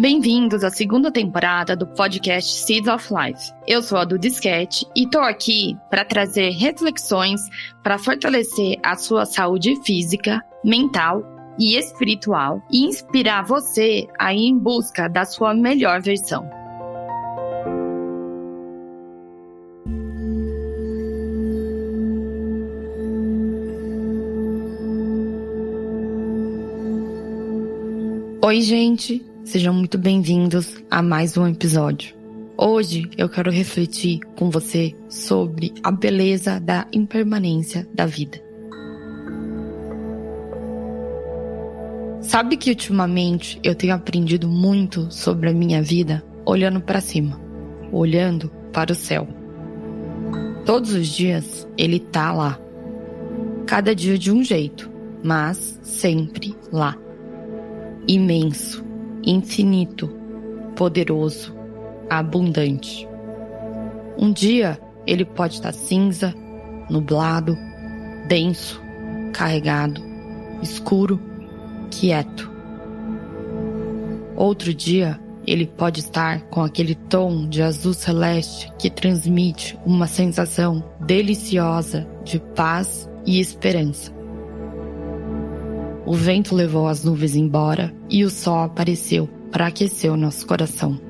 Bem-vindos à segunda temporada do podcast Seeds of Life. Eu sou a Duda Disquete e estou aqui para trazer reflexões para fortalecer a sua saúde física, mental e espiritual e inspirar você a ir em busca da sua melhor versão. Oi, gente! Sejam muito bem-vindos a mais um episódio. Hoje eu quero refletir com você sobre a beleza da impermanência da vida. Sabe que ultimamente eu tenho aprendido muito sobre a minha vida olhando para cima, olhando para o céu. Todos os dias ele tá lá. Cada dia de um jeito, mas sempre lá. Imenso infinito, poderoso, abundante. Um dia ele pode estar cinza, nublado, denso, carregado, escuro, quieto. Outro dia ele pode estar com aquele tom de azul celeste que transmite uma sensação deliciosa de paz e esperança. O vento levou as nuvens embora e o sol apareceu para aquecer o nosso coração.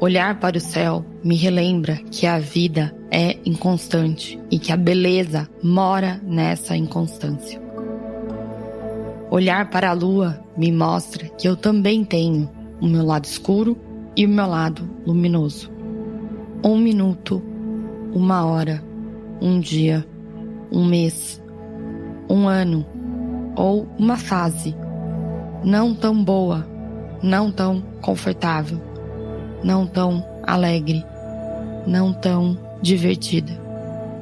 Olhar para o céu me relembra que a vida é inconstante e que a beleza mora nessa inconstância. Olhar para a lua me mostra que eu também tenho o meu lado escuro e o meu lado luminoso. Um minuto, uma hora, um dia, um mês, um ano ou uma fase não tão boa, não tão confortável, não tão alegre, não tão divertida.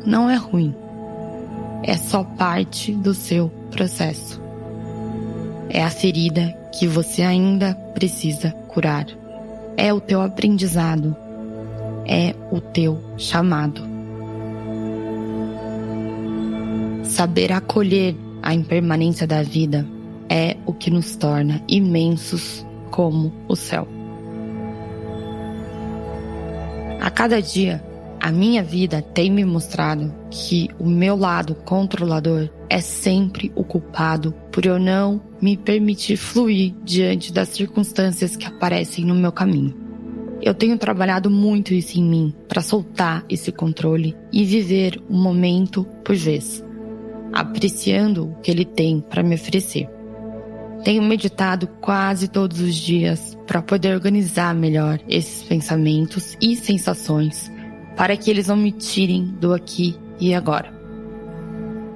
Não é ruim. É só parte do seu processo. É a ferida que você ainda precisa curar. É o teu aprendizado. É o teu chamado. Saber acolher a impermanência da vida é o que nos torna imensos como o céu. A cada dia, a minha vida tem me mostrado que o meu lado controlador é sempre o culpado por eu não me permitir fluir diante das circunstâncias que aparecem no meu caminho. Eu tenho trabalhado muito isso em mim para soltar esse controle e viver o momento por vez apreciando o que ele tem para me oferecer. Tenho meditado quase todos os dias para poder organizar melhor esses pensamentos e sensações para que eles não me tirem do aqui e agora.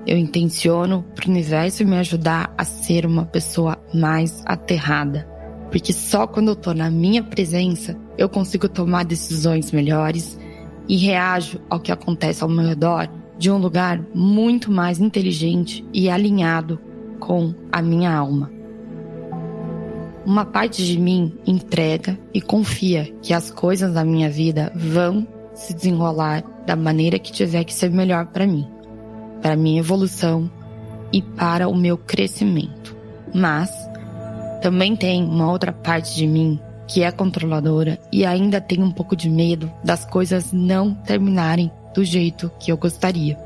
Eu intenciono para o universo me ajudar a ser uma pessoa mais aterrada, porque só quando eu estou na minha presença eu consigo tomar decisões melhores e reajo ao que acontece ao meu redor de um lugar muito mais inteligente e alinhado com a minha alma. Uma parte de mim entrega e confia que as coisas da minha vida vão se desenrolar da maneira que tiver que ser melhor para mim, para minha evolução e para o meu crescimento. Mas também tem uma outra parte de mim que é controladora e ainda tem um pouco de medo das coisas não terminarem do jeito que eu gostaria.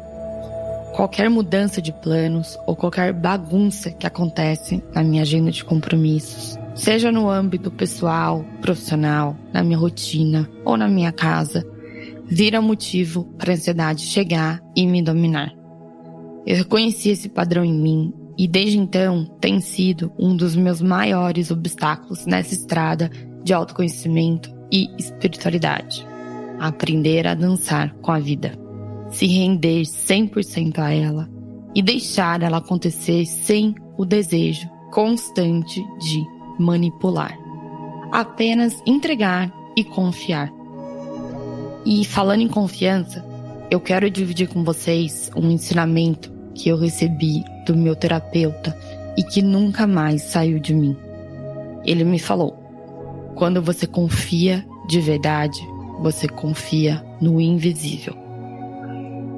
Qualquer mudança de planos ou qualquer bagunça que acontece na minha agenda de compromissos, seja no âmbito pessoal, profissional, na minha rotina ou na minha casa, vira motivo para a ansiedade chegar e me dominar. Eu reconheci esse padrão em mim e desde então tem sido um dos meus maiores obstáculos nessa estrada de autoconhecimento e espiritualidade aprender a dançar com a vida, se render 100% a ela e deixar ela acontecer sem o desejo constante de manipular. Apenas entregar e confiar. E falando em confiança, eu quero dividir com vocês um ensinamento que eu recebi do meu terapeuta e que nunca mais saiu de mim. Ele me falou: quando você confia de verdade, você confia no invisível.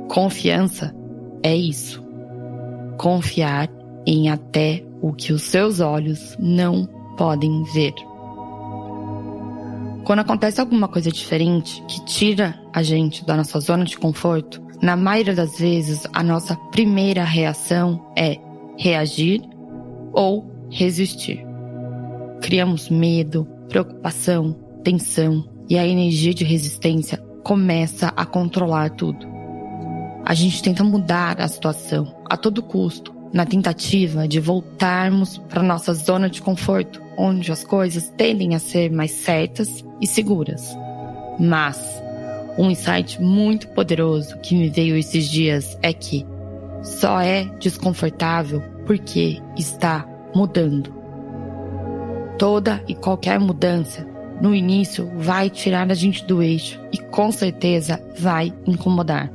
Confiança é isso. Confiar em até o que os seus olhos não podem ver. Quando acontece alguma coisa diferente que tira a gente da nossa zona de conforto, na maioria das vezes a nossa primeira reação é reagir ou resistir. Criamos medo, preocupação, tensão e a energia de resistência começa a controlar tudo. A gente tenta mudar a situação a todo custo, na tentativa de voltarmos para nossa zona de conforto, onde as coisas tendem a ser mais certas e seguras. Mas um insight muito poderoso que me veio esses dias é que só é desconfortável porque está mudando. Toda e qualquer mudança no início vai tirar a gente do eixo e com certeza vai incomodar.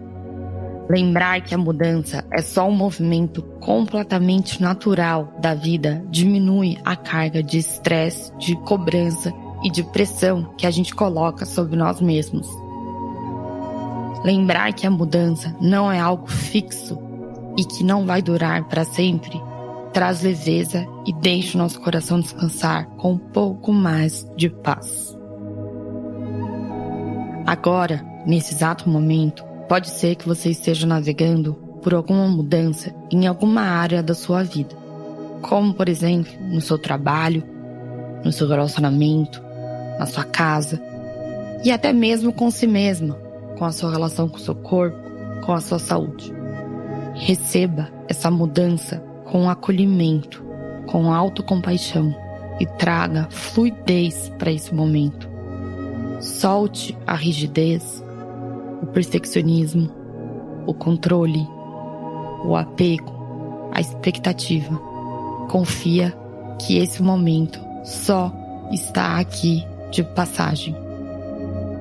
Lembrar que a mudança é só um movimento completamente natural da vida diminui a carga de estresse, de cobrança e de pressão que a gente coloca sobre nós mesmos. Lembrar que a mudança não é algo fixo e que não vai durar para sempre traz leveza e deixa o nosso coração descansar com um pouco mais de paz. Agora, nesse exato momento, Pode ser que você esteja navegando por alguma mudança em alguma área da sua vida, como por exemplo no seu trabalho, no seu relacionamento, na sua casa e até mesmo com si mesma, com a sua relação com o seu corpo, com a sua saúde. Receba essa mudança com acolhimento, com autocompaixão e traga fluidez para esse momento. Solte a rigidez o perfeccionismo, o controle, o apego, a expectativa. Confia que esse momento só está aqui de passagem.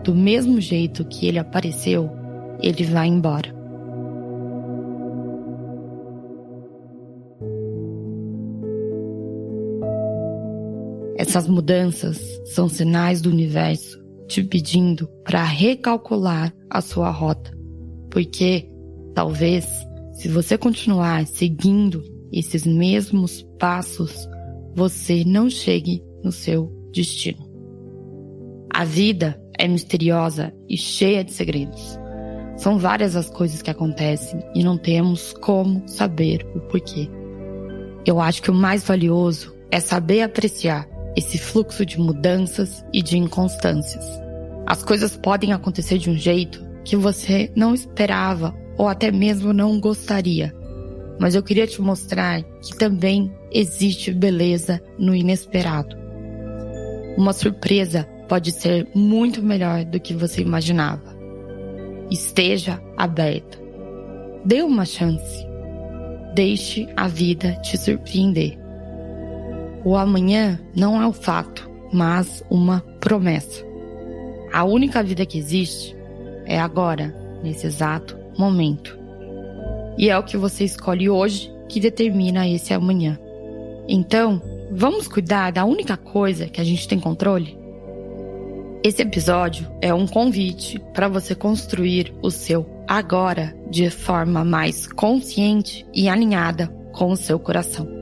Do mesmo jeito que ele apareceu, ele vai embora. Essas mudanças são sinais do universo te pedindo para recalcular a sua rota. Porque talvez, se você continuar seguindo esses mesmos passos, você não chegue no seu destino. A vida é misteriosa e cheia de segredos. São várias as coisas que acontecem e não temos como saber o porquê. Eu acho que o mais valioso é saber apreciar esse fluxo de mudanças e de inconstâncias. As coisas podem acontecer de um jeito que você não esperava ou até mesmo não gostaria. Mas eu queria te mostrar que também existe beleza no inesperado. Uma surpresa pode ser muito melhor do que você imaginava. Esteja aberta. Dê uma chance. Deixe a vida te surpreender. O amanhã não é o fato, mas uma promessa. A única vida que existe é agora, nesse exato momento. E é o que você escolhe hoje que determina esse amanhã. Então, vamos cuidar da única coisa que a gente tem controle? Esse episódio é um convite para você construir o seu agora de forma mais consciente e alinhada com o seu coração.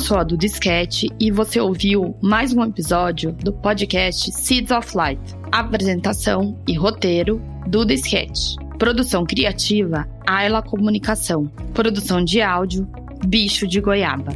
Sou a do Disquete e você ouviu mais um episódio do podcast Seeds of Light. Apresentação e roteiro do Disquete. Produção criativa Ayla Comunicação. Produção de áudio Bicho de Goiaba.